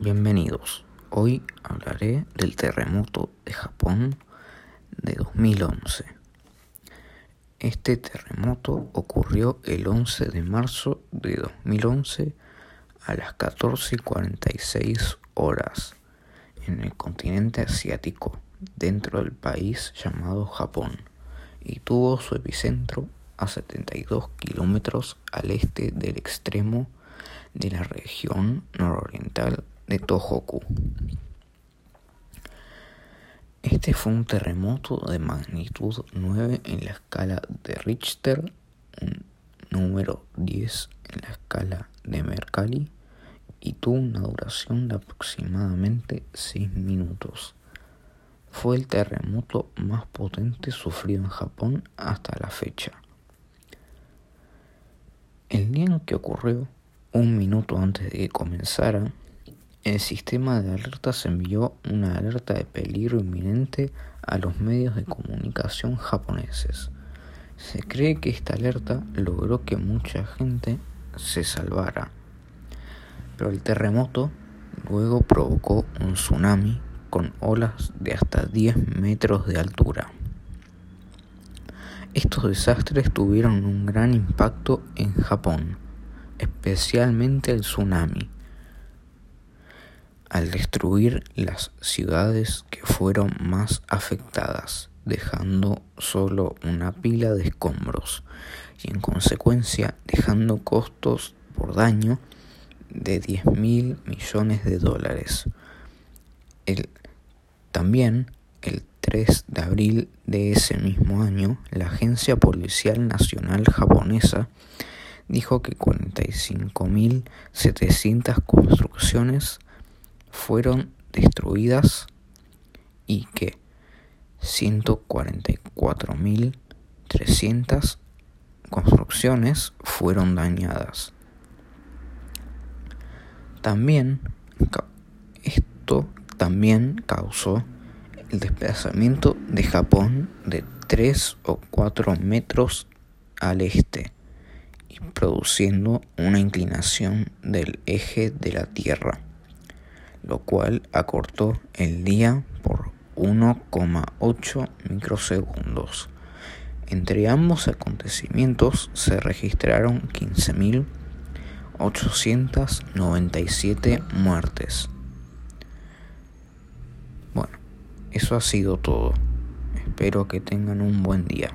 Bienvenidos. Hoy hablaré del terremoto de Japón de 2011. Este terremoto ocurrió el 11 de marzo de 2011 a las 14:46 horas en el continente asiático, dentro del país llamado Japón, y tuvo su epicentro a 72 kilómetros al este del extremo de la región nororiental de Tohoku. Este fue un terremoto de magnitud 9 en la escala de Richter, un número 10 en la escala de Mercalli y tuvo una duración de aproximadamente 6 minutos. Fue el terremoto más potente sufrido en Japón hasta la fecha. El día en que ocurrió, un minuto antes de que comenzara, el sistema de alertas envió una alerta de peligro inminente a los medios de comunicación japoneses. Se cree que esta alerta logró que mucha gente se salvara, pero el terremoto luego provocó un tsunami con olas de hasta 10 metros de altura. Estos desastres tuvieron un gran impacto en Japón, especialmente el tsunami, al destruir las ciudades que fueron más afectadas, dejando solo una pila de escombros y en consecuencia dejando costos por daño de 10 mil millones de dólares. El, también el 3 de abril de ese mismo año, la Agencia Policial Nacional japonesa dijo que 45.700 construcciones fueron destruidas y que 144.300 construcciones fueron dañadas. También esto también causó el desplazamiento de Japón de 3 o 4 metros al este y produciendo una inclinación del eje de la Tierra, lo cual acortó el día por 1,8 microsegundos. Entre ambos acontecimientos se registraron 15.897 muertes. Eso ha sido todo. Espero que tengan un buen día.